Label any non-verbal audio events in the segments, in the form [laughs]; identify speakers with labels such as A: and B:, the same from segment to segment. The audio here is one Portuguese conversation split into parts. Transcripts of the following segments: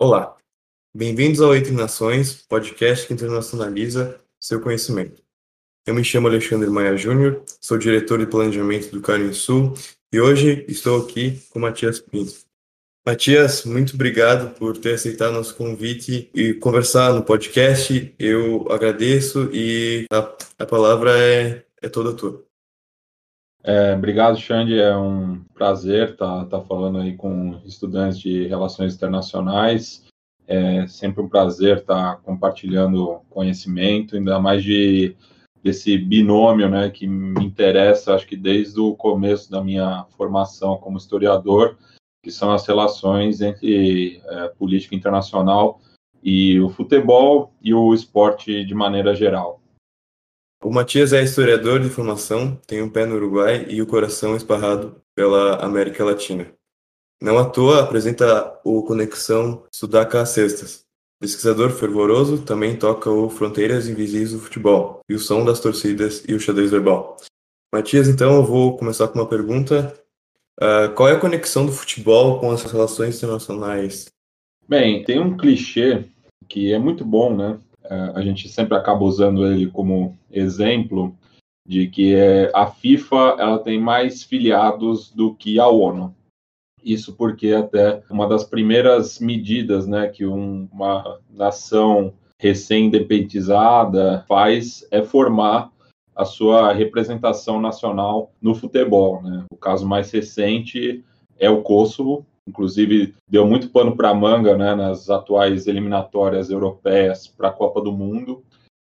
A: Olá, bem-vindos ao Entre Nações, podcast que internacionaliza seu conhecimento. Eu me chamo Alexandre Maia Júnior, sou diretor de planejamento do Carinho Sul e hoje estou aqui com Matias Pinto. Matias, muito obrigado por ter aceitado nosso convite e conversar no podcast. Eu agradeço e a, a palavra é, é toda tua.
B: É, obrigado, Xande. É um prazer estar tá, tá falando aí com estudantes de relações internacionais. É sempre um prazer estar tá compartilhando conhecimento, ainda mais de desse binômio, né, que me interessa, acho que desde o começo da minha formação como historiador, que são as relações entre é, política internacional e o futebol e o esporte de maneira geral.
A: O Matias é historiador de formação, tem um pé no Uruguai e o coração esparrado pela América Latina. Não à toa apresenta o Conexão Sudaca às Sextas. Pesquisador fervoroso, também toca o Fronteiras Invisíveis do Futebol e o som das torcidas e o xadrez verbal. Matias, então eu vou começar com uma pergunta. Uh, qual é a conexão do futebol com as relações internacionais?
B: Bem, tem um clichê que é muito bom, né? É, a gente sempre acaba usando ele como exemplo de que é, a FIFA ela tem mais filiados do que a ONU. Isso porque até uma das primeiras medidas né, que um, uma nação recém-independentizada faz é formar a sua representação nacional no futebol. Né? O caso mais recente é o Kosovo, inclusive deu muito pano para manga né, nas atuais eliminatórias europeias para a Copa do Mundo,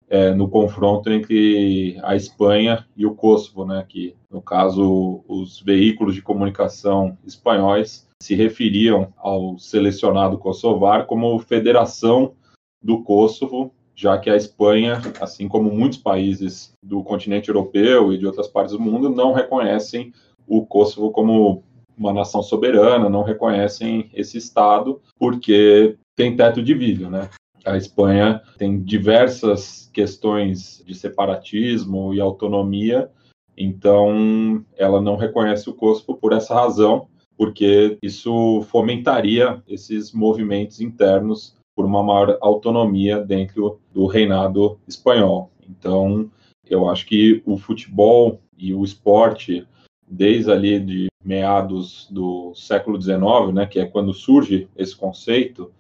B: é, no confronto entre a Espanha e o Kosovo, né, que no caso os veículos de comunicação espanhóis se referiam ao selecionado kosovar como Federação do Kosovo, já que a Espanha, assim como muitos países do continente europeu e de outras partes do mundo, não reconhecem o Kosovo como uma nação soberana, não reconhecem esse Estado porque tem teto de vidro, né? A Espanha tem diversas questões de separatismo e autonomia, então ela não reconhece o Kosovo por essa razão, porque isso fomentaria esses movimentos internos por uma maior autonomia dentro do reinado espanhol. Então, eu acho que o futebol e o esporte desde ali de meados do século XIX, né, que é quando surge esse conceito,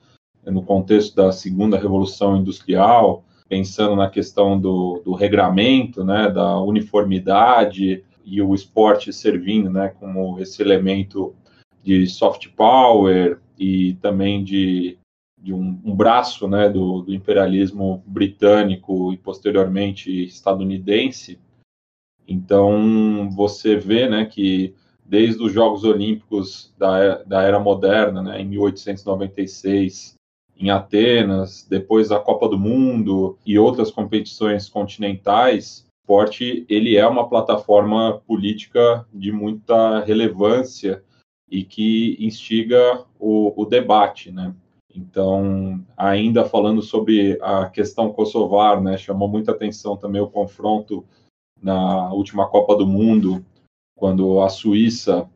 B: no contexto da segunda revolução industrial, pensando na questão do, do regramento, né, da uniformidade e o esporte servindo, né, como esse elemento de soft power e também de, de um, um braço, né, do, do imperialismo britânico e posteriormente estadunidense, então, você vê né, que desde os Jogos Olímpicos da, da Era Moderna, né, em 1896, em Atenas, depois a Copa do Mundo e outras competições continentais, o esporte ele é uma plataforma política de muita relevância e que instiga o, o debate, né? Então, ainda falando sobre a questão kosovar, né, chamou muita atenção também o confronto na última Copa do Mundo, quando a Suíça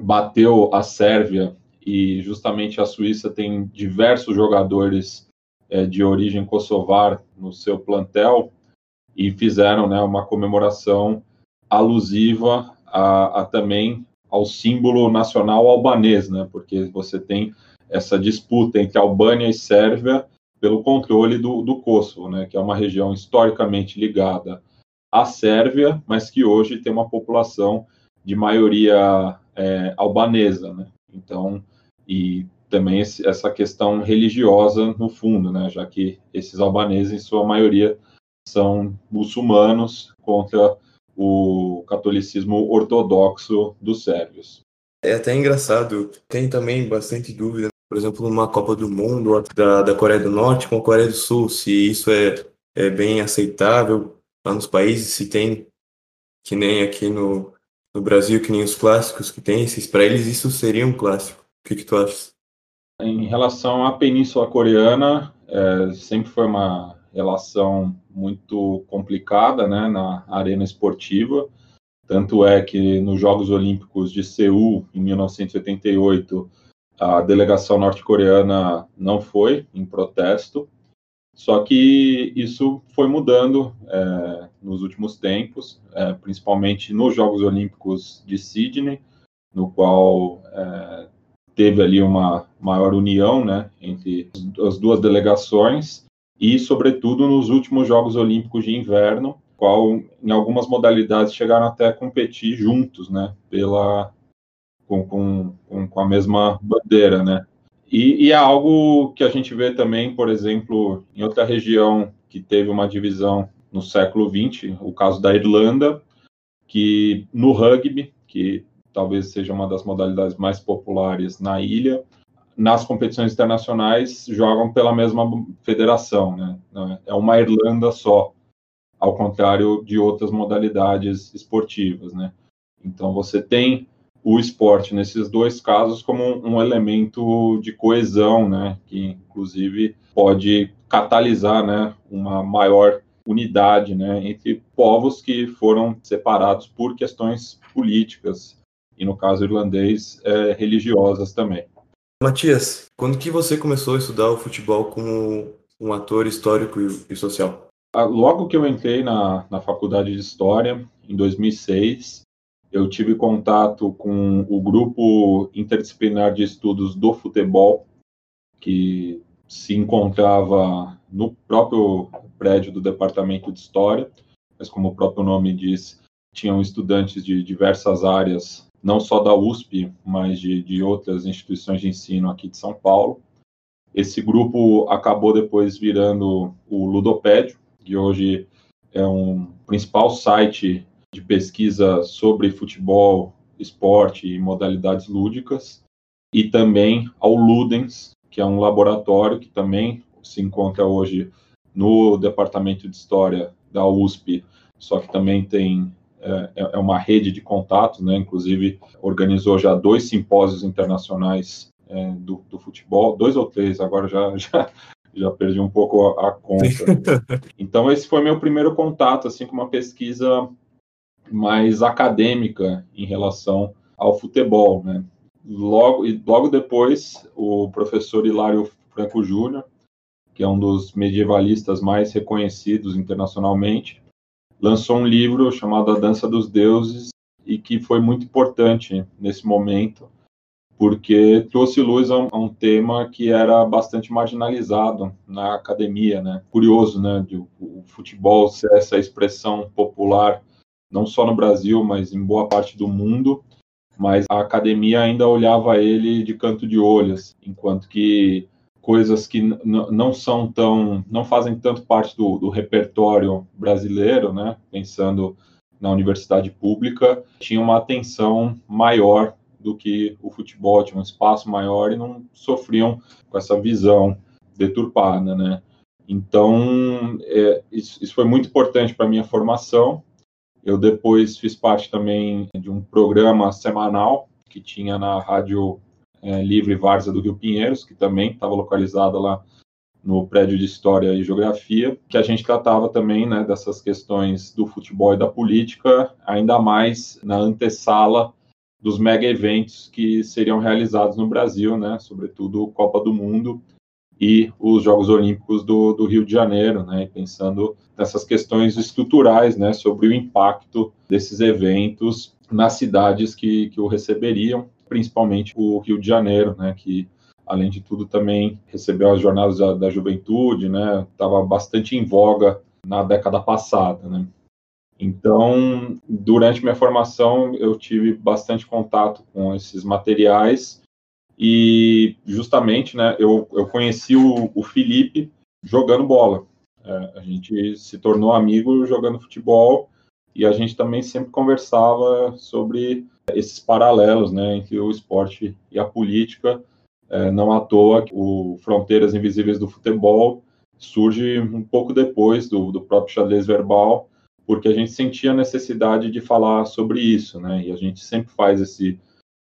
B: bateu a Sérvia e justamente a Suíça tem diversos jogadores é, de origem kosovar no seu plantel e fizeram né, uma comemoração alusiva a, a, também ao símbolo nacional albanês, né, porque você tem essa disputa entre Albânia e Sérvia pelo controle do, do Kosovo, né, que é uma região historicamente ligada a Sérvia, mas que hoje tem uma população de maioria é, albanesa, né? Então, e também esse, essa questão religiosa no fundo, né? Já que esses albaneses, em sua maioria, são muçulmanos contra o catolicismo ortodoxo dos sérvios.
A: É até engraçado, tem também bastante dúvida, por exemplo, numa Copa do Mundo da, da Coreia do Norte com a Coreia do Sul, se isso é, é bem aceitável lá nos países, se tem, que nem aqui no, no Brasil, que nem os clássicos que tem, se para eles isso seria um clássico. O que, que tu achas?
B: Em relação à Península Coreana, é, sempre foi uma relação muito complicada né, na arena esportiva. Tanto é que nos Jogos Olímpicos de Seul, em 1988, A delegação norte-coreana não foi em protesto, só que isso foi mudando é, nos últimos tempos, é, principalmente nos Jogos Olímpicos de Sydney, no qual é, teve ali uma maior união né, entre as duas delegações e, sobretudo, nos últimos Jogos Olímpicos de Inverno, qual em algumas modalidades chegaram até a competir juntos, né, pela com, com, com a mesma bandeira, né. E, e, é algo que a gente vê também, por exemplo, em outra região que teve uma divisão no século XX, o caso da Irlanda, que no rugby, que talvez seja uma das modalidades mais populares na ilha, nas competições internacionais jogam pela mesma federação, né? É uma Irlanda só, ao contrário de outras modalidades esportivas, né? Então você tem o esporte nesses dois casos como um, elemento de coesão, né, que inclusive pode catalisar, né, uma maior unidade, né, entre povos que foram separados por questões políticas e no caso irlandês é, religiosas também.
A: Matias, quando que você começou a estudar o futebol como um ator histórico e, social?
B: Ah, logo que eu entrei na, na faculdade de História, em 2006, eu tive contato com o grupo interdisciplinar de estudos do futebol, que se encontrava no próprio prédio do Departamento de História, mas como o próprio nome diz, tinham estudantes de diversas áreas, não só da USP, mas de, de outras instituições de ensino aqui de São Paulo. Esse grupo acabou depois virando o Ludopédio, que hoje é um principal site de pesquisa sobre futebol, esporte e modalidades lúdicas, e também ao Ludens, que é um laboratório que também se encontra hoje no Departamento de História da USP, só que também tem é, é, é uma rede de contatos, né? Inclusive organizou já dois simpósios internacionais é, do, do, futebol, dois ou três, agora já, [laughs] já já perdi um pouco a, a conta. [laughs] então esse foi meu primeiro contato assim com uma pesquisa mais acadêmica em relação ao futebol, né? Logo, e logo depois, o professor Hilário Franco Júnior, que é um dos medievalistas mais reconhecidos internacionalmente, lançou um livro chamado A Dança dos Deuses e que foi muito importante nesse momento, porque trouxe luz a um, a um tema que era bastante marginalizado na academia, né? Curioso, né? De, o futebol ser essa expressão popular não só no Brasil, mas em boa parte do mundo, mas a academia ainda olhava ele de canto de olhos, enquanto que coisas que não são tão, não fazem tanto parte do, do repertório brasileiro, né? Pensando na universidade pública, tinha uma atenção maior do que o futebol, tinha um espaço maior e não sofriam com essa visão deturpada, né? Então, é, isso, isso foi muito importante para a minha formação, eu depois fiz parte também de um programa semanal que tinha na Rádio é, Livre Várzea do Rio Pinheiros, que também estava localizada lá no prédio de História e Geografia, que a gente tratava também né, dessas questões do futebol e da política, ainda mais na antessala dos mega eventos que seriam realizados no Brasil, né, sobretudo Copa do Mundo e os Jogos Olímpicos do, do Rio de Janeiro, né, pensando nessas questões estruturais, né, sobre o impacto desses eventos nas cidades que, que o receberiam, principalmente o Rio de Janeiro, né, que além de tudo também recebeu as jornadas da, da juventude, né, estava bastante em voga na década passada, né. Então, durante minha formação, eu tive bastante contato com esses materiais e justamente, né, eu, eu conheci o, o Felipe jogando bola. É, a gente se tornou amigo jogando futebol e a gente também sempre conversava sobre esses paralelos, né, entre o esporte e a política. É, não à toa o Fronteiras Invisíveis do Futebol surge um pouco depois do, do próprio xadrez verbal, porque a gente sentia a necessidade de falar sobre isso, né? E a gente sempre faz esse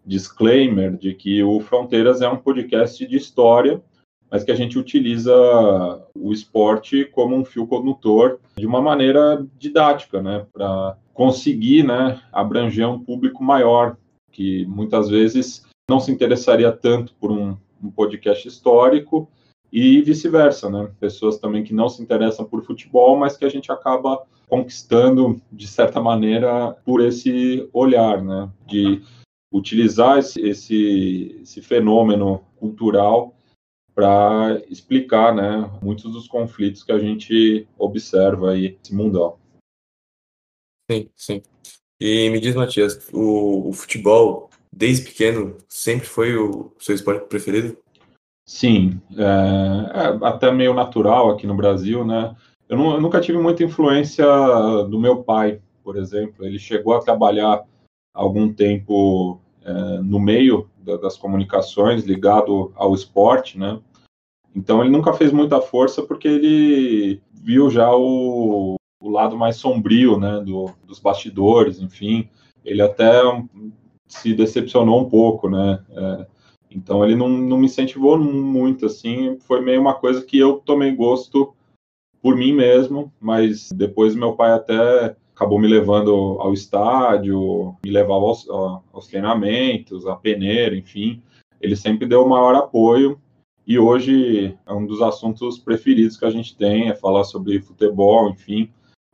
B: disclaimer de que o Fronteiras é um podcast de história, mas que a gente utiliza o esporte como um fio condutor de uma maneira didática, né, para conseguir, né, abranger um público maior, que muitas vezes não se interessaria tanto por um, um podcast histórico e vice-versa, né? Pessoas também que não se interessam por futebol, mas que a gente acaba conquistando de certa maneira por esse olhar, né? De utilizar esse, esse, esse fenômeno cultural para explicar, né, muitos dos conflitos que a gente observa aí nesse mundão.
A: Sim, sim. E me diz, Matias, o, o futebol, desde pequeno, sempre foi o seu esporte preferido?
B: Sim, é, é até meio natural aqui no Brasil, né? Eu, não, eu, nunca tive muita influência do meu pai, por exemplo. Ele chegou a trabalhar algum tempo é, no meio da, das comunicações, ligado ao esporte, né? Então ele nunca fez muita força porque ele viu já o, o lado mais sombrio, né, do, dos bastidores, enfim. Ele até se decepcionou um pouco, né? É, então ele não, não me incentivou muito, assim. Foi meio uma coisa que eu tomei gosto por mim mesmo, mas depois meu pai até acabou me levando ao estádio, me levava aos, aos treinamentos, a peneira, enfim. Ele sempre deu o maior apoio e hoje é um dos assuntos preferidos que a gente tem, é falar sobre futebol, enfim.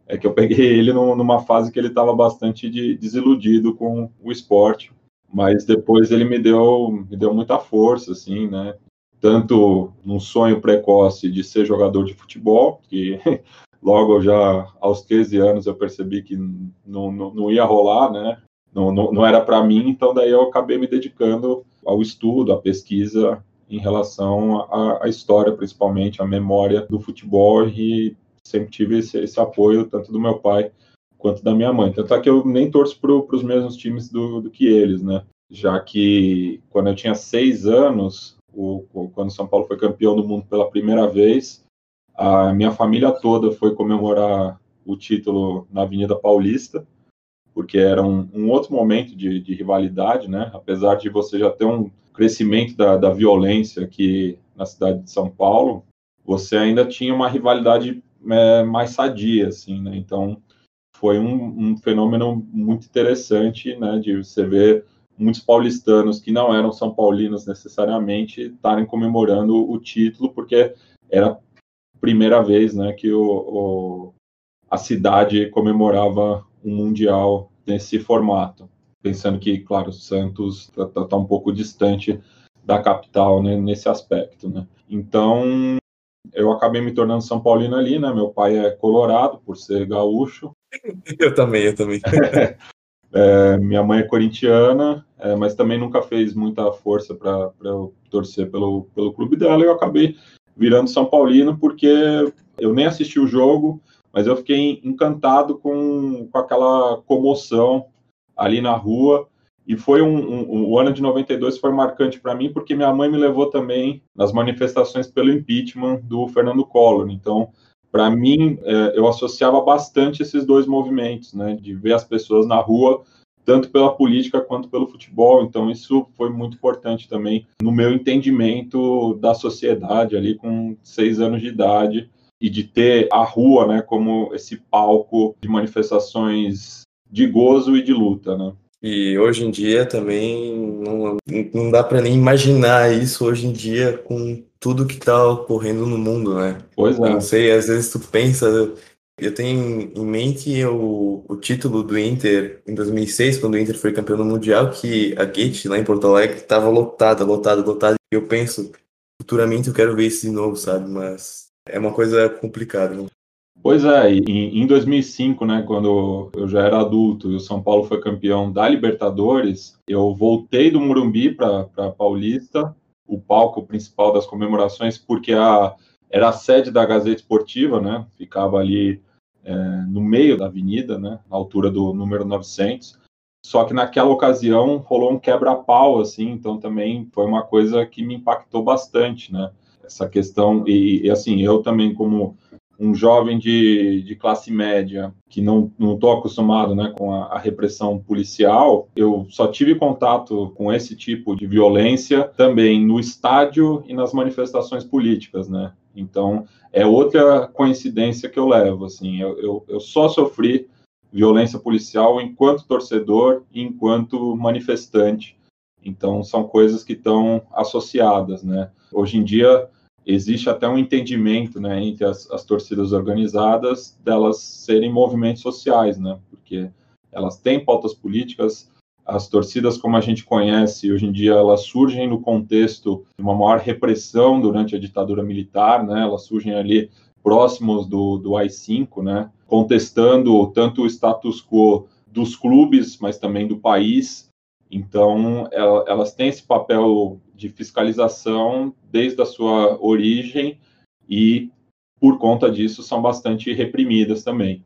B: É que eu peguei [laughs] ele numa fase que ele estava bastante de, desiludido com o esporte, mas depois ele me deu, me deu muita força, assim, né? Tanto num sonho precoce de ser jogador de futebol, que [laughs] logo já aos 13 anos eu percebi que não, não, não ia rolar, né? Não, não, não era para mim, então daí eu acabei me dedicando ao estudo, à pesquisa em relação à, à história, principalmente, à memória do futebol e sempre tive esse, esse, apoio tanto do meu pai quanto da minha mãe. Tanto é que eu nem torço para os mesmos times do, do, que eles, né? Já que quando eu tinha seis anos, o, quando São Paulo foi campeão do mundo pela primeira vez, a minha família toda foi comemorar o título na Avenida Paulista, porque era um, um outro momento de, de rivalidade, né? Apesar de você já ter um crescimento da, da violência aqui na cidade de São Paulo, você ainda tinha uma rivalidade é, mais sadia, assim, né? Então, foi um, um, fenômeno muito interessante, né? De você ver muitos paulistanos que não eram são paulinos necessariamente estarem comemorando o título, porque era primeira vez, né? Que o, o a cidade comemorava um mundial nesse formato pensando que, claro, Santos está tá, tá um pouco distante da capital né, nesse aspecto, né? Então, eu acabei me tornando São Paulino ali, né? Meu pai é colorado, por ser gaúcho. [laughs]
A: Eu também, eu também. [laughs]
B: é, minha mãe é corintiana, é, mas também nunca fez muita força para eu torcer pelo, pelo clube dela. E eu acabei virando São Paulino porque eu nem assisti o jogo, mas eu fiquei encantado com, com aquela comoção ali na rua. E foi um, um, o ano de 92 foi marcante para mim porque minha mãe me levou também nas manifestações pelo impeachment do Fernando Collor. Então, para mim, é, eu associava bastante esses dois movimentos, né, de ver as pessoas na rua, tanto pela política quanto pelo futebol. Então, isso foi muito importante também no meu entendimento da sociedade ali com seis anos de idade e de ter a rua, né, como esse palco de manifestações de gozo e de luta, né?
A: E hoje em dia também não, não dá para nem imaginar isso hoje em dia com tudo que está ocorrendo no mundo, né?
B: Pois é.
A: Não sei, às vezes tu pensa, eu tenho em mente o, o título do Inter em 2006, quando o Inter foi campeão do Mundial, que a Gate lá em Porto Alegre estava lotada, lotada, lotada. E eu penso, futuramente eu quero ver isso de novo, sabe? Mas é uma coisa complicada. Né?
B: Pois é, em, em 2005, né, quando eu já era adulto e o São Paulo foi campeão da Libertadores, eu voltei do Morumbi para Paulista, o palco principal das comemorações, porque a, era a sede da Gazeta Esportiva, né, ficava ali é, no meio da avenida, né, na altura do número 900. Só que naquela ocasião rolou um quebra-pau, assim, então também foi uma coisa que me impactou bastante, né? Essa questão, e, e assim, eu também, como um jovem de, de classe média que não estou acostumado né, com a, a, repressão policial, eu só tive contato com esse tipo de violência também no estádio e nas manifestações políticas, né? Então, é outra coincidência que eu levo, assim, eu, eu, eu só sofri violência policial enquanto torcedor e enquanto manifestante. Então, são coisas que estão associadas, né? Hoje em dia, existe até um entendimento, né, entre as, as torcidas organizadas delas serem movimentos sociais, né? Porque elas têm pautas políticas, as torcidas, como a gente conhece, hoje em dia, elas surgem no contexto de uma maior repressão durante a ditadura militar, né? Elas surgem ali próximos do, do AI-5, né? Contestando tanto o status quo dos clubes, mas também do país. Então, elas têm esse papel de fiscalização desde a sua origem e, por conta disso, são bastante reprimidas também.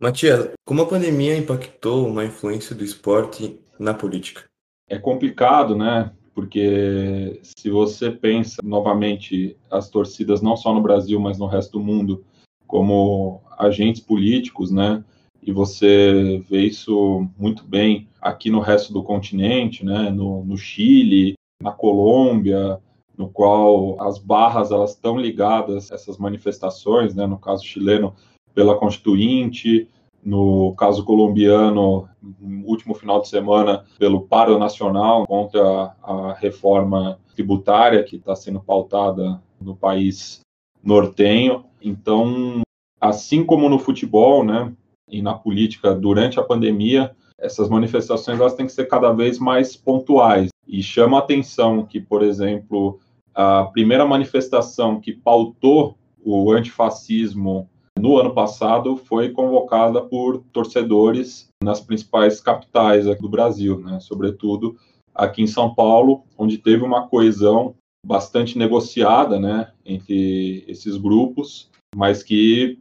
A: Matias, como a pandemia impactou uma influência do esporte na política?
B: É complicado, né? Porque se você pensa novamente as torcidas não só no Brasil, mas no resto do mundo como agentes políticos, né? E você vê isso muito bem aqui no resto do continente, né? No, no Chile, na Colômbia, no qual as barras elas estão ligadas essas manifestações, né? No caso chileno pela Constituinte, no caso colombiano, no último final de semana, pelo Paro Nacional contra a reforma tributária que está sendo pautada no país nortenho. Então, assim como no futebol, né, e na política durante a pandemia, essas manifestações elas têm que ser cada vez mais pontuais. E chama a atenção que, por exemplo, a primeira manifestação que pautou o antifascismo no ano passado foi convocada por torcedores nas principais capitais do Brasil, né? sobretudo aqui em São Paulo, onde teve uma coesão bastante negociada né, entre esses grupos, mas que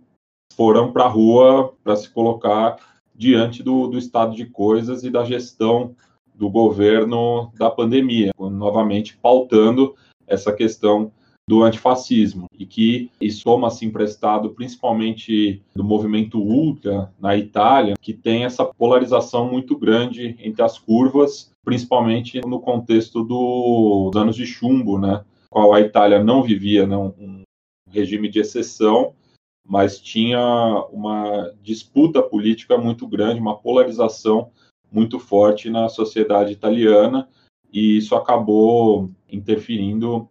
B: foram para a rua para se colocar diante do, do estado de coisas e da gestão do governo da pandemia, novamente pautando essa questão do antifascismo e que isso soma-se emprestado principalmente do movimento ultra na Itália, que tem essa polarização muito grande entre as curvas, principalmente no contexto dos anos de chumbo, né, qual a Itália não vivia né, um regime de exceção, mas tinha uma disputa política muito grande, uma polarização muito forte na sociedade italiana, e isso acabou interferindo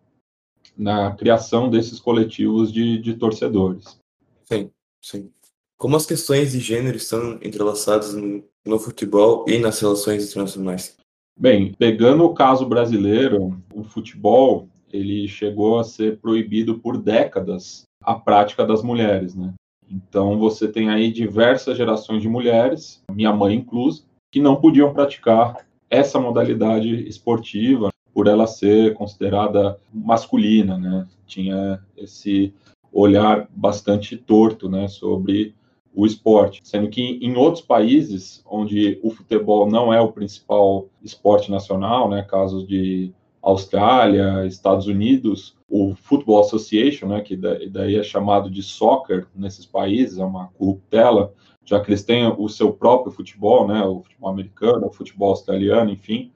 B: na criação desses coletivos de, de torcedores.
A: Sim, sim. Como as questões de gênero estão entrelaçadas no, futebol e nas relações internacionais?
B: Bem, pegando o caso brasileiro, o futebol ele chegou a ser proibido por décadas a prática das mulheres, né? Então você tem aí diversas gerações de mulheres, minha mãe inclusa, que não podiam praticar essa modalidade esportiva por ela ser considerada masculina, né? Tinha esse olhar bastante torto, né, sobre o esporte, sendo que em outros países onde o futebol não é o principal esporte nacional, né, casos de Austrália, Estados Unidos, o Football Association, né, que daí é chamado de soccer nesses países, é uma corruptela, já que eles têm o seu próprio futebol, né, o futebol americano, o futebol australiano, enfim,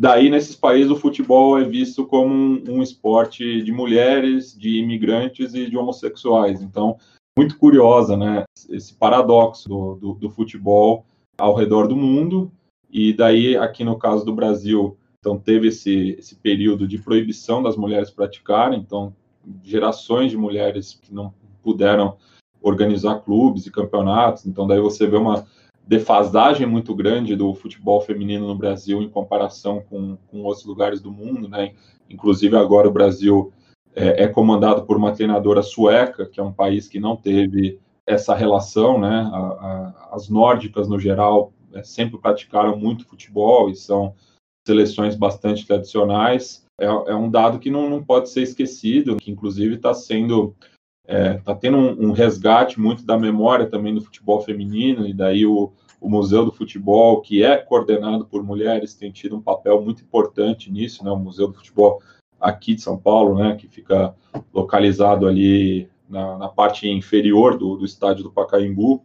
B: Daí, nesses países, o futebol é visto como um, um, esporte de mulheres, de imigrantes e de homossexuais. Então, muito curiosa, né? Esse paradoxo do, do, do futebol ao redor do mundo. E daí, aqui no caso do Brasil, então teve esse, esse período de proibição das mulheres praticarem. Então, gerações de mulheres que não puderam organizar clubes e campeonatos. Então, daí você vê uma defasagem muito grande do futebol feminino no Brasil em comparação com, com outros lugares do mundo, né? Inclusive agora o Brasil é, é, comandado por uma treinadora sueca, que é um país que não teve essa relação, né? A, a, as nórdicas no geral é, sempre praticaram muito futebol e são seleções bastante tradicionais. É, é um dado que não, não, pode ser esquecido, que inclusive está sendo está é, tá tendo um, um, resgate muito da memória também do futebol feminino, e daí o, o Museu do Futebol, que é coordenado por mulheres, tem tido um papel muito importante nisso, né? O Museu do Futebol aqui de São Paulo, né? Que fica localizado ali na, na parte inferior do, do estádio do Pacaembu.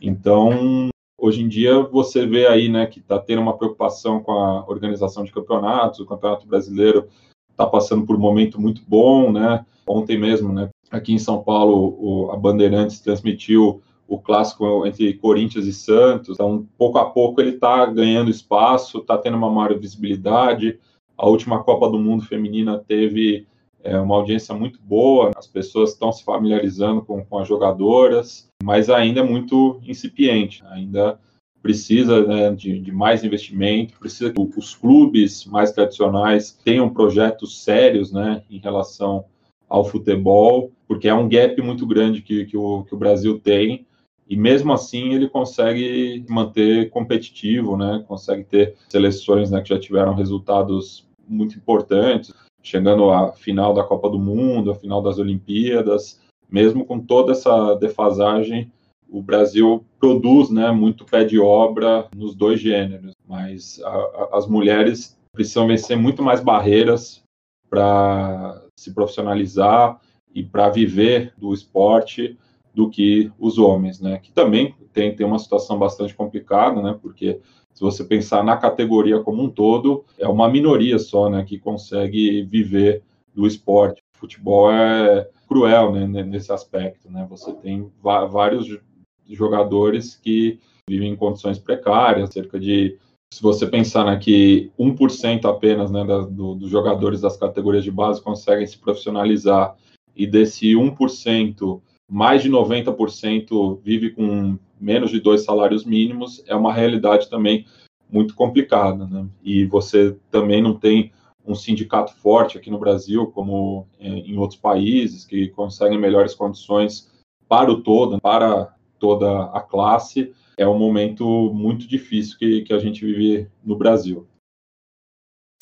B: Então, hoje em dia, você vê aí, né? Que está tendo uma preocupação com a organização de campeonatos, o Campeonato Brasileiro está passando por um momento muito bom, né? Ontem mesmo, né? Aqui em São Paulo, o, a Bandeirantes transmitiu o clássico entre Corinthians e Santos. Então, pouco a pouco ele está ganhando espaço, está tendo uma maior visibilidade. A última Copa do Mundo feminina teve é, uma audiência muito boa, as pessoas estão se familiarizando com, com as jogadoras, mas ainda é muito incipiente, ainda precisa né, de, de, mais investimento, precisa que os clubes mais tradicionais tenham projetos sérios né, em relação ao futebol, porque é um gap muito grande que, que, o, que o Brasil tem, e mesmo assim ele consegue manter competitivo, né, consegue ter seleções né, que já tiveram resultados muito importantes, chegando à final da Copa do Mundo, à final das Olimpíadas, mesmo com toda essa defasagem, o Brasil produz né, muito pé de obra nos dois gêneros, mas a, a, as mulheres precisam vencer muito mais barreiras para se profissionalizar e para viver do esporte do que os homens, né? Que também tem, tem uma situação bastante complicada, né? Porque se você pensar na categoria como um todo, é uma minoria só, né? Que consegue viver do esporte. O futebol é cruel, né? Nesse aspecto, né? Você tem vários jogadores que vivem em condições precárias, cerca de se você pensar né, que 1% apenas né, da, do, dos jogadores das categorias de base conseguem se profissionalizar, e desse 1%, mais de 90% vive com menos de dois salários mínimos, é uma realidade também muito complicada. Né? E você também não tem um sindicato forte aqui no Brasil, como é, em outros países, que conseguem melhores condições para o todo, para toda a classe, é um momento muito difícil que, que a gente vive no Brasil.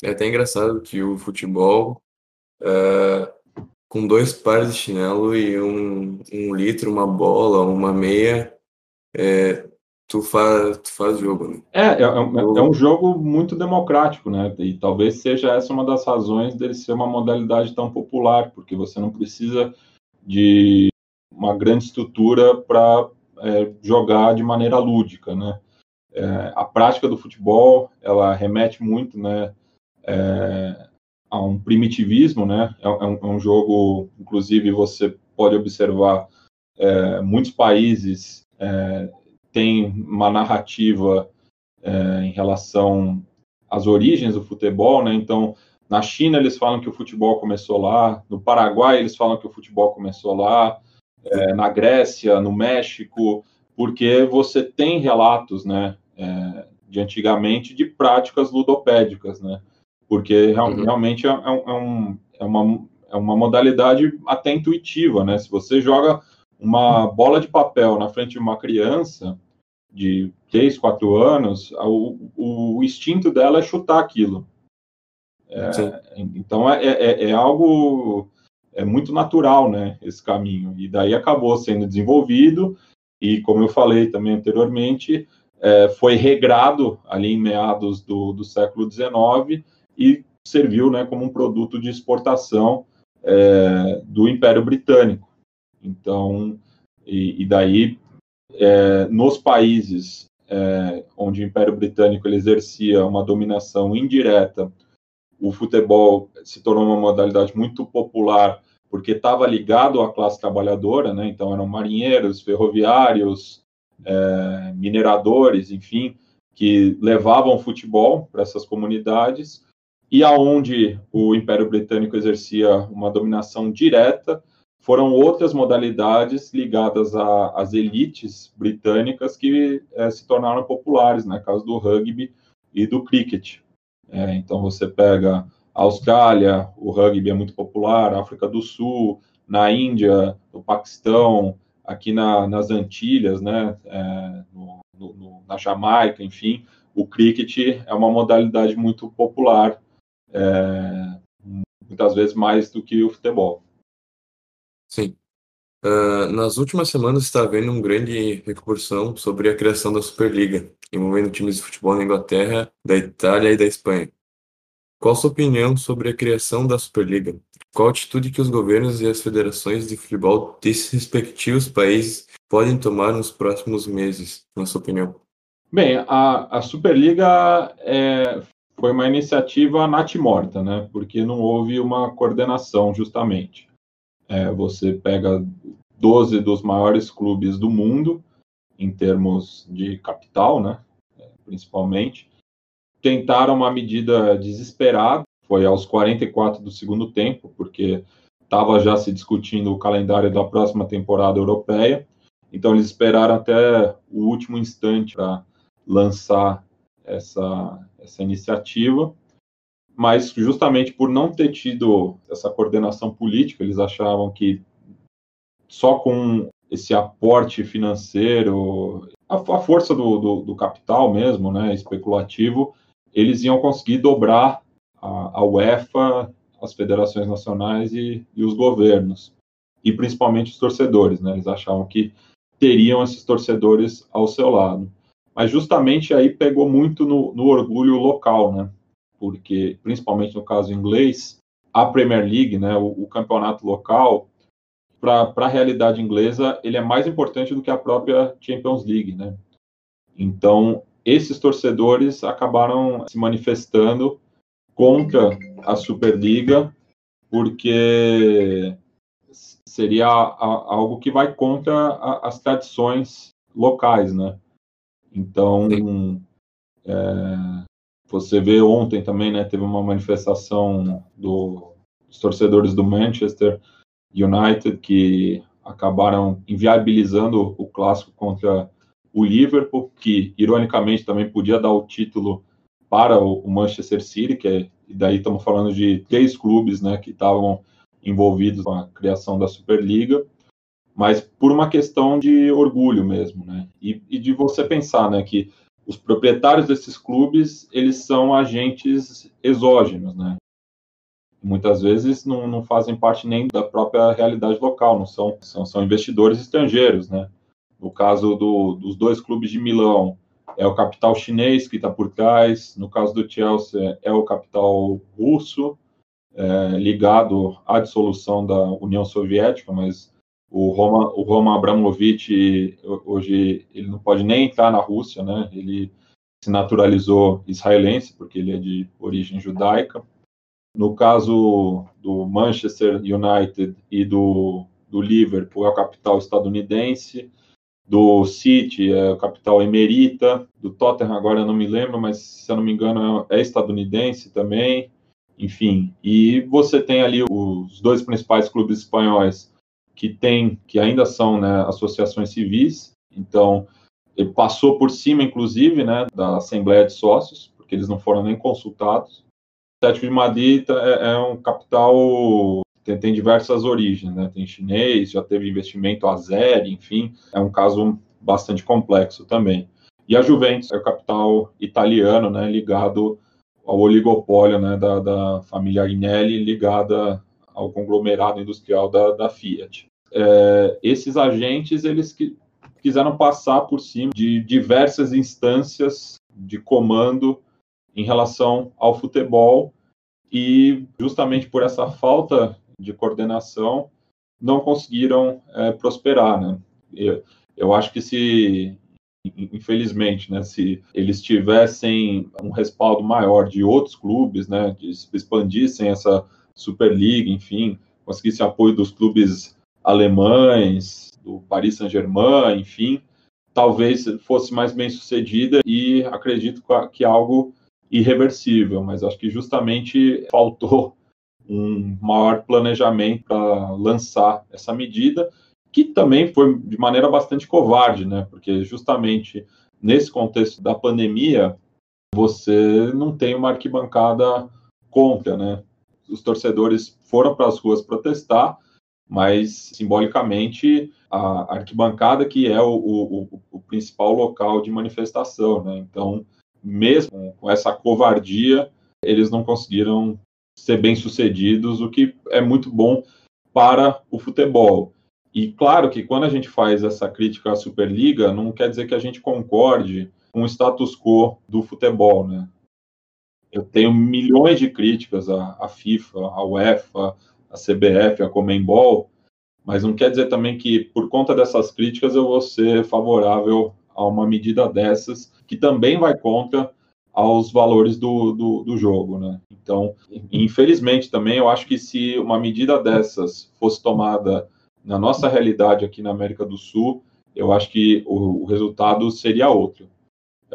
A: É até engraçado que o futebol, é, com dois pares de chinelo e um, um litro, uma bola, uma meia, é, tu faz, tu faz jogo, né?
B: É, é, é, é, um jogo muito democrático, né? E talvez seja essa uma das razões dele ser uma modalidade tão popular, porque você não precisa de uma grande estrutura para é, jogar de maneira lúdica, né? É, a prática do futebol, ela remete muito, né, é, a um primitivismo, né? É, é um, é um, jogo, inclusive, você pode observar é, muitos países é, têm uma narrativa em relação às origens do futebol, né? Então, na China eles falam que o futebol começou lá, no Paraguai eles falam que o futebol começou lá, é, na Grécia, no México, porque você tem relatos, né, é, de antigamente de práticas ludopédicas, né, porque real, uhum. realmente é, é, um, é, uma, é uma modalidade até intuitiva, né, se você joga uma bola de papel na frente de uma criança de 3, 4 anos, o, o instinto dela é chutar aquilo. É, então é, é, é, algo é muito natural, né, esse caminho. E daí acabou sendo desenvolvido e, como eu falei também anteriormente, é, foi regrado ali em meados do, do século XIX e serviu, né, como um produto de exportação é, do Império Britânico. Então, e, e daí, é, nos países é, onde o Império Britânico exercia uma dominação indireta o futebol se tornou uma modalidade muito popular porque estava ligado à classe trabalhadora, né? Então eram marinheiros, ferroviários, é, mineradores, enfim, que levavam futebol para essas comunidades e aonde o Império Britânico exercia uma dominação direta foram outras modalidades ligadas às elites britânicas que é, se tornaram populares, né? Caso do rugby e do cricket. É, então você pega a Austrália, o rugby é muito popular, África do Sul, na Índia, no Paquistão, aqui na, nas Antilhas, né, é, no, no, na Jamaica, enfim, o cricket é uma modalidade muito popular, é, muitas vezes mais do que o futebol.
A: Sim. Uh, nas últimas semanas está havendo uma grande repercussão sobre a criação da Superliga, envolvendo times de futebol na Inglaterra, da Itália e da Espanha. Qual sua opinião sobre a criação da Superliga? Qual atitude que os governos e as federações de futebol desses respectivos países podem tomar nos próximos meses, na sua opinião?
B: Bem, a, a Superliga é, foi uma iniciativa natimorta, né? Porque não houve uma coordenação, justamente. É, você pega 12 dos maiores clubes do mundo, em termos de capital, né, principalmente. Tentaram uma medida desesperada, foi aos 44 do segundo tempo, porque estava já se discutindo o calendário da próxima temporada europeia. Então eles esperaram até o último instante para lançar essa, essa iniciativa, mas justamente por não ter tido essa coordenação política, eles achavam que só com esse aporte financeiro, a, a força do, do, do, capital mesmo, né, especulativo, eles iam conseguir dobrar a, a UEFA, as federações nacionais e, e, os governos, e principalmente os torcedores, né, eles achavam que teriam esses torcedores ao seu lado. Mas justamente aí pegou muito no, no orgulho local, né, porque principalmente no caso inglês, a Premier League, né, o, o campeonato local, para a realidade inglesa, ele é mais importante do que a própria Champions League, né? Então, esses torcedores acabaram se manifestando contra a Superliga, porque seria algo que vai contra as tradições locais, né? Então, é, você vê ontem também, né? Teve uma manifestação do, dos torcedores do Manchester United, que acabaram inviabilizando o clássico contra o Liverpool, que ironicamente também podia dar o título para o Manchester City, que é, e daí estamos falando de três clubes né, que estavam envolvidos com a criação da Superliga, mas por uma questão de orgulho mesmo, né? E, e de você pensar, né, que os proprietários desses clubes eles são agentes exógenos, né? muitas vezes não, não, fazem parte nem da própria realidade local, não são, são, são investidores estrangeiros, né? No caso do, dos dois clubes de Milão, é o capital chinês que está por trás, no caso do Chelsea, é o capital russo, é, ligado à dissolução da União Soviética, mas o Roma, o Roma Abramovich, hoje, ele não pode nem entrar na Rússia, né? Ele se naturalizou israelense, porque ele é de origem judaica. No caso do Manchester United e do, do Liverpool, é o capital estadunidense. Do City, é o capital emerita. Do Tottenham, agora eu não me lembro, mas se eu não me engano, é estadunidense também. Enfim, e você tem ali os dois principais clubes espanhóis que tem, que ainda são né, associações civis. Então, ele passou por cima, inclusive, né, da Assembleia de Sócios, porque eles não foram nem consultados. Atlético de Madrid é, é um capital tem, tem, diversas origens, né? Tem chinês, já teve investimento a zero, enfim, é um caso bastante complexo também. E a Juventus é o capital italiano, né? Ligado ao oligopólio, né? Da, da família Agnelli, ligada ao conglomerado industrial da, da Fiat. É, esses agentes, eles que, quiseram passar por cima de diversas instâncias de comando em relação ao futebol e justamente por essa falta de coordenação não conseguiram é, prosperar, né? Eu, eu acho que se infelizmente, né, se eles tivessem um respaldo maior de outros clubes, né, que expandissem essa Superliga, enfim, conseguissem apoio dos clubes alemães, do Paris Saint-Germain, enfim, talvez fosse mais bem sucedida e acredito que algo irreversível, mas acho que justamente faltou um maior planejamento para lançar essa medida, que também foi de maneira bastante covarde, né? Porque justamente nesse contexto da pandemia, você não tem uma arquibancada contra, né? Os torcedores foram para as ruas protestar, mas simbolicamente a arquibancada que é o, o, o principal local de manifestação, né? Então mesmo com essa covardia, eles não conseguiram ser bem-sucedidos, o que é muito bom para o futebol. E claro que quando a gente faz essa crítica à Superliga, não quer dizer que a gente concorde com o status quo do futebol, né? Eu tenho milhões de críticas à, à FIFA, à UEFA, à CBF, à Comembol, mas não quer dizer também que por conta dessas críticas eu vou ser favorável a uma medida dessas que também vai contra aos valores do, do, do, jogo, né? Então, infelizmente também, eu acho que se uma medida dessas fosse tomada na nossa realidade aqui na América do Sul, eu acho que o, o resultado seria outro.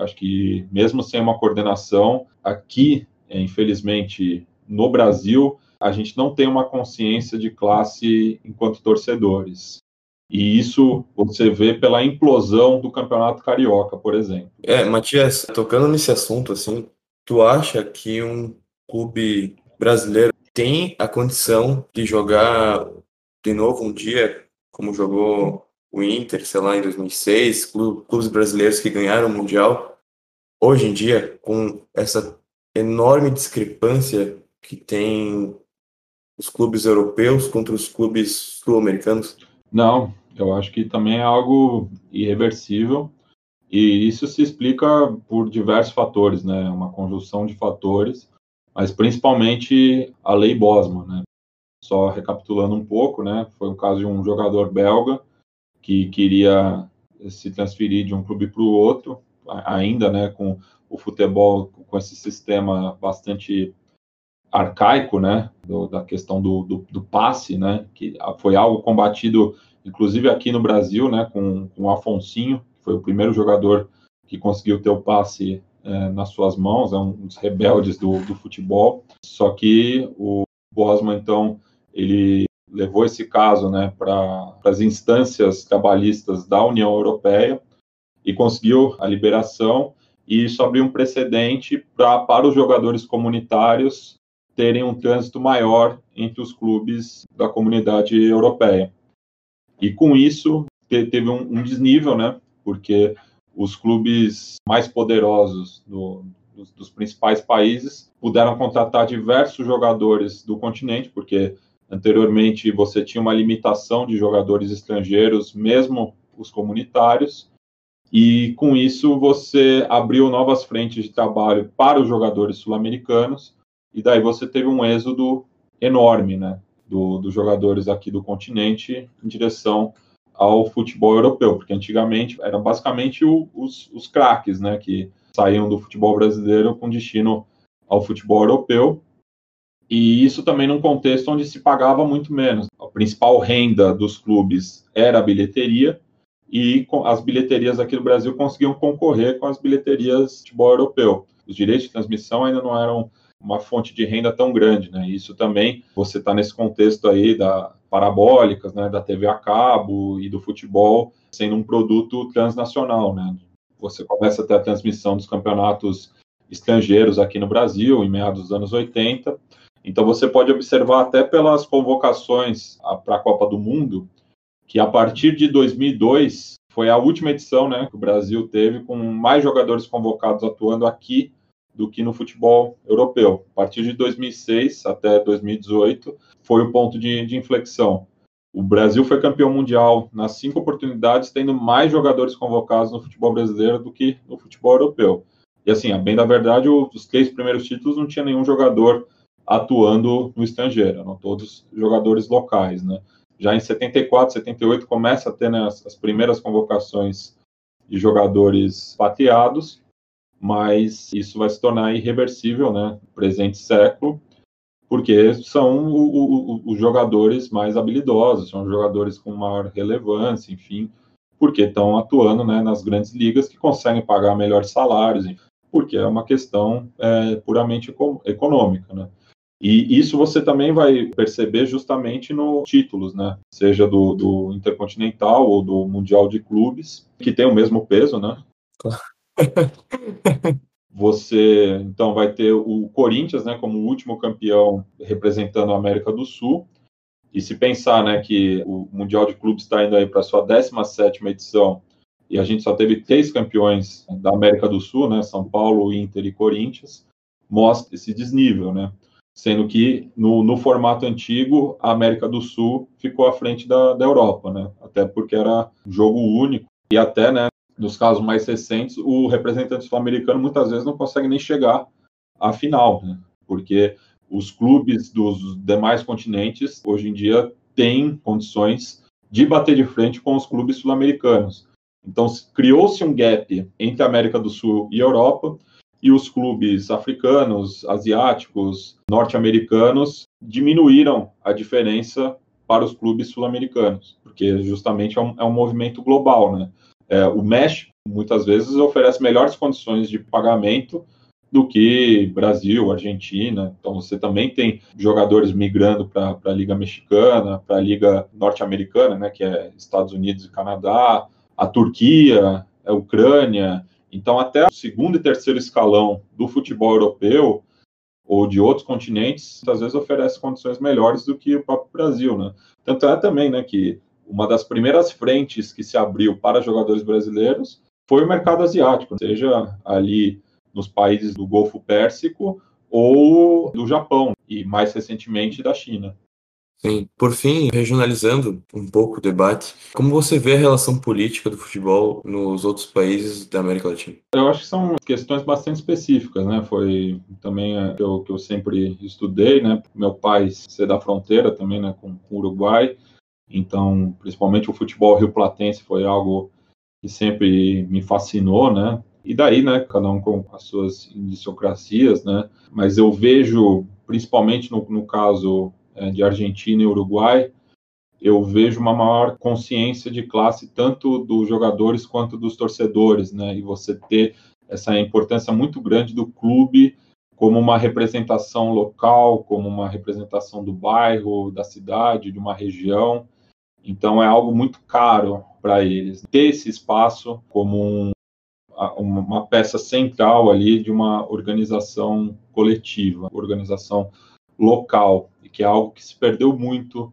B: Acho que mesmo sem uma coordenação, aqui, é, infelizmente, no Brasil, a gente não tem uma consciência de classe enquanto torcedores. E isso você vê pela implosão do Campeonato Carioca, por exemplo.
A: É, Matias, tocando nesse assunto, assim, tu acha que um clube brasileiro tem a condição de jogar de novo um dia, como jogou o Inter, sei lá, em 2006, clubes brasileiros que ganharam o Mundial, hoje em dia, com essa enorme discrepância que tem os clubes europeus contra os clubes sul-americanos?
B: Não, eu acho que também é algo irreversível e isso se explica por diversos fatores, né? Uma conjunção de fatores, mas principalmente a lei Bosman, né? Só recapitulando um pouco, né? Foi o caso de um jogador belga que queria se transferir de um clube para o outro, ainda, né? Com o futebol com esse sistema bastante arcaico, né, do, da questão do, do, do, passe, né, que foi algo combatido, inclusive aqui no Brasil, né, com, com o Afonsinho, que foi o primeiro jogador que conseguiu ter o passe é, nas suas mãos, é um dos rebeldes do, do futebol. Só que o Bosman, então, ele levou esse caso, né, para as instâncias trabalhistas da União Europeia e conseguiu a liberação e isso abriu um precedente pra, para os jogadores comunitários terem um trânsito maior entre os clubes da comunidade europeia. E com isso teve um, um desnível, né? Porque os clubes mais poderosos do, dos, dos, principais países puderam contratar diversos jogadores do continente, porque anteriormente você tinha uma limitação de jogadores estrangeiros, mesmo os comunitários, e com isso você abriu novas frentes de trabalho para os jogadores sul-americanos e daí você teve um êxodo enorme, né, do, dos jogadores aqui do continente em direção ao futebol europeu, porque antigamente eram basicamente o, os, os craques, né, que saíam do futebol brasileiro com destino ao futebol europeu, e isso também num contexto onde se pagava muito menos. A principal renda dos clubes era a bilheteria, e as bilheterias aqui do Brasil conseguiam concorrer com as bilheterias de futebol europeu. Os direitos de transmissão ainda não eram uma fonte de renda tão grande, né? Isso também você está nesse contexto aí da parabólicas, né, da TV a cabo e do futebol sendo um produto transnacional, né? Você começa a ter a transmissão dos campeonatos estrangeiros aqui no Brasil em meados dos anos 80. Então você pode observar até pelas convocações para a Copa do Mundo que a partir de 2002 foi a última edição, né, que o Brasil teve com mais jogadores convocados atuando aqui do que no futebol europeu. A partir de 2006 até 2018 foi o ponto de, de inflexão. O Brasil foi campeão mundial nas cinco oportunidades, tendo mais jogadores convocados no futebol brasileiro do que no futebol europeu. E assim, a bem da verdade, os três primeiros títulos não tinha nenhum jogador atuando no estrangeiro, eram todos jogadores locais, né? Já em 74, 78 começa a ter né, as, as primeiras convocações de jogadores patriados mas isso vai se tornar irreversível, né, presente século, porque são o, o, os jogadores mais habilidosos, são jogadores com maior relevância, enfim, porque estão atuando né, nas grandes ligas que conseguem pagar melhores salários, porque é uma questão é, puramente econômica, né. E isso você também vai perceber justamente nos títulos, né? Seja do, do Intercontinental ou do Mundial de Clubes, que tem o mesmo peso, né? [laughs] Você então vai ter o Corinthians, né, como último campeão representando a América do Sul. E se pensar, né, que o Mundial de Clubes está indo aí para sua 17ª edição e a gente só teve três campeões da América do Sul, né, São Paulo, Inter e Corinthians, mostra esse desnível, né? Sendo que no, no formato antigo a América do Sul ficou à frente da, da Europa, né? Até porque era jogo único e até, né, nos casos mais recentes, o representante sul-americano muitas vezes não consegue nem chegar à final, né? porque os clubes dos demais continentes hoje em dia têm condições de bater de frente com os clubes sul-americanos. Então criou-se um gap entre a América do Sul e a Europa e os clubes africanos, asiáticos, norte-americanos diminuíram a diferença para os clubes sul-americanos, porque justamente é um, é um movimento global, né? É, o México muitas vezes oferece melhores condições de pagamento do que Brasil, Argentina. Então você também tem jogadores migrando para a Liga Mexicana, para a Liga Norte-Americana, né, que é Estados Unidos e Canadá, a Turquia, a Ucrânia. Então até o segundo e terceiro escalão do futebol europeu ou de outros continentes, às vezes oferece condições melhores do que o próprio Brasil, né? Tanto é também, né, que uma das primeiras frentes que se abriu para jogadores brasileiros foi o mercado asiático, seja ali nos países do Golfo Pérsico ou do Japão e mais recentemente da China.
A: Sim. Por fim, regionalizando um pouco o debate, como você vê a relação política do futebol nos outros países da América Latina?
B: Eu acho que são questões bastante específicas, né? Foi também é, que eu, que eu sempre estudei, né? Meu pai ser da fronteira também, né? Com, o Uruguai, então, principalmente o futebol rio-platense foi algo que sempre me fascinou, né? E daí, né, cada um com as suas idiosincrasias, né? Mas eu vejo, principalmente no, no caso de Argentina e Uruguai, eu vejo uma maior consciência de classe tanto dos jogadores quanto dos torcedores, né? E você ter essa importância muito grande do clube como uma representação local, como uma representação do bairro, da cidade, de uma região. Então é algo muito caro para eles ter esse espaço como um, uma peça central ali de uma organização coletiva, organização local, e que é algo que se perdeu muito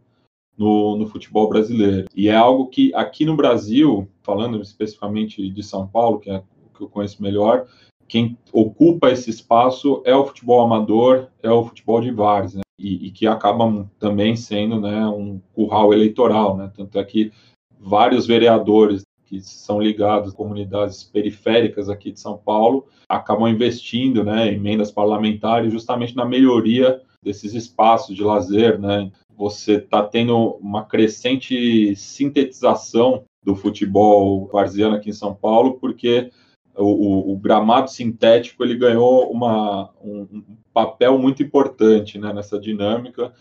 B: no, no, futebol brasileiro. E é algo que aqui no Brasil, falando especificamente de São Paulo, que é o que eu conheço melhor, quem ocupa esse espaço é o futebol amador, é o futebol de várzea, né? e, e, que acaba também sendo né, um curral eleitoral. Né? Tanto é que vários vereadores que são ligados a comunidades periféricas aqui de São Paulo acabam investindo né, emendas parlamentares justamente na melhoria desses espaços de lazer. Né? Você está tendo uma crescente sintetização do futebol varziano aqui em São Paulo, porque o, o, o, gramado sintético ele ganhou uma, um, um papel muito importante né, nessa dinâmica,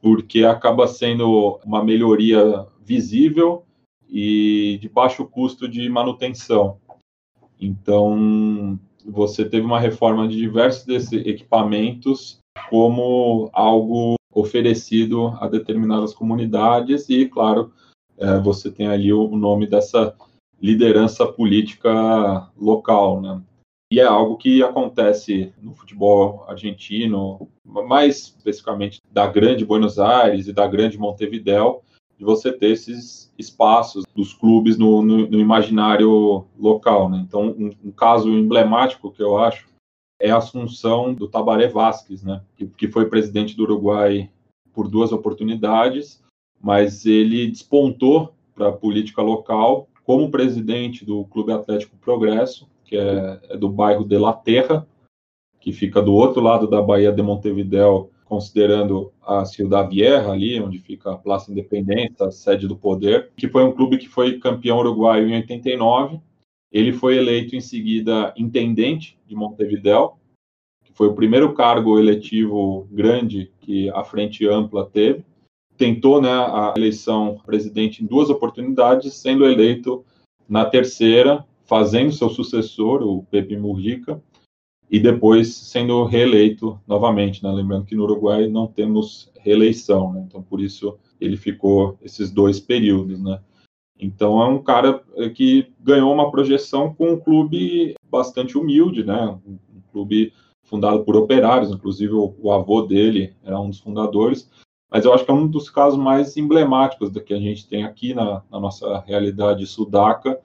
B: porque acaba sendo uma melhoria visível e de baixo custo de manutenção. Então, você teve uma reforma de diversos desses equipamentos como algo oferecido a determinadas comunidades e, claro, é, você tem ali o nome dessa liderança política local, né? E é algo que acontece no futebol argentino, mais especificamente da grande Buenos Aires e da grande Montevideo, de você ter esses espaços dos clubes no, no, no imaginário local. Né? Então, um, um, caso emblemático que eu acho é a assunção do Tabaré Vázquez, né? que, que foi presidente do Uruguai por duas oportunidades, mas ele despontou para a política local como presidente do Clube Atlético Progresso, que é, é do bairro de La Terra, que fica do outro lado da Baía de Montevideo, considerando a Ciudad Vieja ali, onde fica a Praça Independência, a sede do poder, que foi um clube que foi campeão uruguaio em 89. Ele foi eleito em seguida intendente de Montevideo, que foi o primeiro cargo eletivo grande que a Frente Ampla teve. Tentou né, a eleição presidente em duas oportunidades, sendo eleito na terceira, fazendo seu sucessor, o Pepe Mujica, e depois sendo reeleito novamente, né? lembrando que no Uruguai não temos reeleição, né? então por isso ele ficou esses dois períodos, né? Então é um cara é, que ganhou uma projeção com um clube bastante humilde, né? Um clube fundado por operários, inclusive o, o avô dele era um dos fundadores. Mas eu acho que é um dos casos mais emblemáticos do que a gente tem aqui na, na nossa realidade sudaca,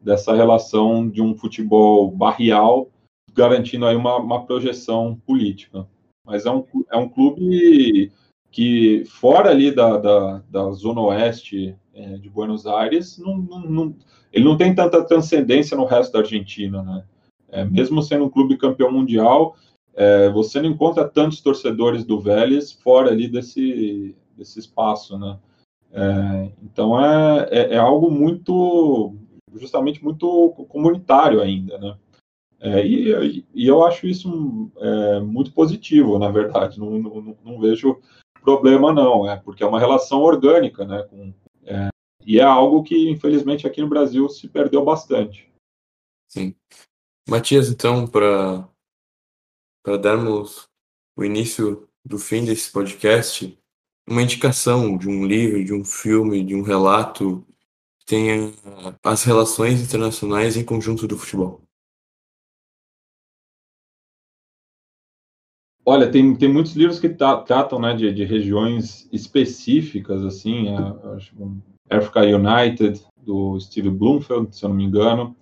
B: dessa relação de um futebol barrial garantindo aí uma, uma projeção política. Mas é um, é um clube que, fora ali da, da, da zona oeste é, de Buenos Aires, não, não, não, ele não tem tanta transcendência no resto da Argentina, né? É, mesmo sendo um clube campeão mundial, é, você não encontra tantos torcedores do Vélez fora ali desse, desse espaço, né? É, então é, é, é, algo muito, justamente muito comunitário ainda, né? É, e, e, eu acho isso muito positivo, na verdade. Não, não, vejo problema, não, é porque é uma relação orgânica, né? Com, é, e é algo que, infelizmente, aqui no Brasil se perdeu bastante.
A: Sim. Matias, então, para darmos o início do fim desse podcast, uma indicação de um livro, de um filme, de um relato que tenha as relações internacionais em conjunto do futebol.
B: Olha, tem, tem muitos livros que tratam né, de, de regiões específicas, assim, a, Africa United, do Steve Bloomfield, se eu não me engano,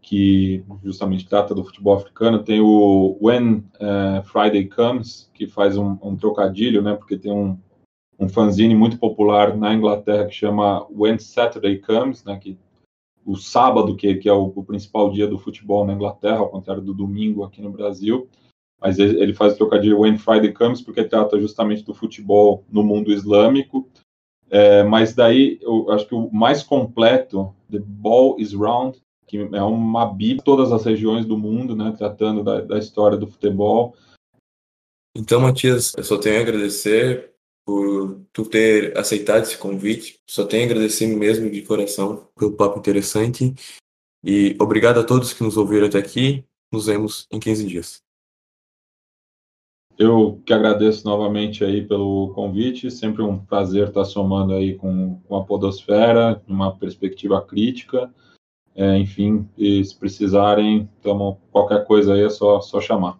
B: que justamente trata do futebol africano. Tem o When uh, Friday Comes, que faz um, um, trocadilho, né, porque tem um, um fanzine muito popular na Inglaterra que chama When Saturday Comes, né, que o sábado, que, que é o, o principal dia do futebol na Inglaterra, ao contrário do domingo aqui no Brasil mas ele faz o trocadilho When Friday Comes porque trata justamente do futebol no mundo islâmico. É, mas daí eu acho que o mais completo, The Ball is Round, que é uma bíblia todas as regiões do mundo, né, tratando da, da história do futebol.
A: Então, Matias, eu só tenho a agradecer por tu ter aceitado esse convite. Só tenho a agradecer mesmo de coração pelo papo interessante. E obrigado a todos que nos ouviram até aqui. Nos vemos em 15 dias.
B: Eu que agradeço novamente aí pelo convite, sempre um prazer estar somando aí com, com a Podosfera, uma perspectiva crítica. É, enfim, se precisarem, então, qualquer coisa aí é só, só chamar.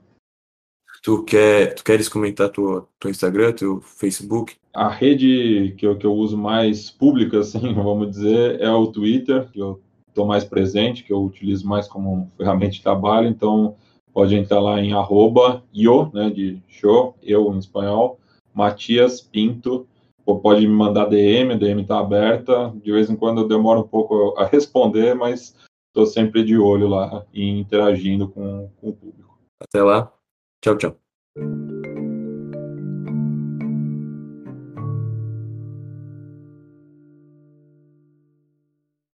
A: Tu, quer, tu queres comentar teu, teu Instagram, teu Facebook?
B: A rede que eu, que eu uso mais pública, assim, [laughs] vamos dizer, é o Twitter, que eu estou mais presente, que eu utilizo mais como ferramenta de trabalho, então pode entrar lá em arroba né, de show, eu em espanhol, Matias Pinto, ou pode me mandar DM, a DM está aberta, de vez em quando eu demoro um pouco a responder, mas estou sempre de olho lá e interagindo com, com o público.
A: Até lá, tchau, tchau.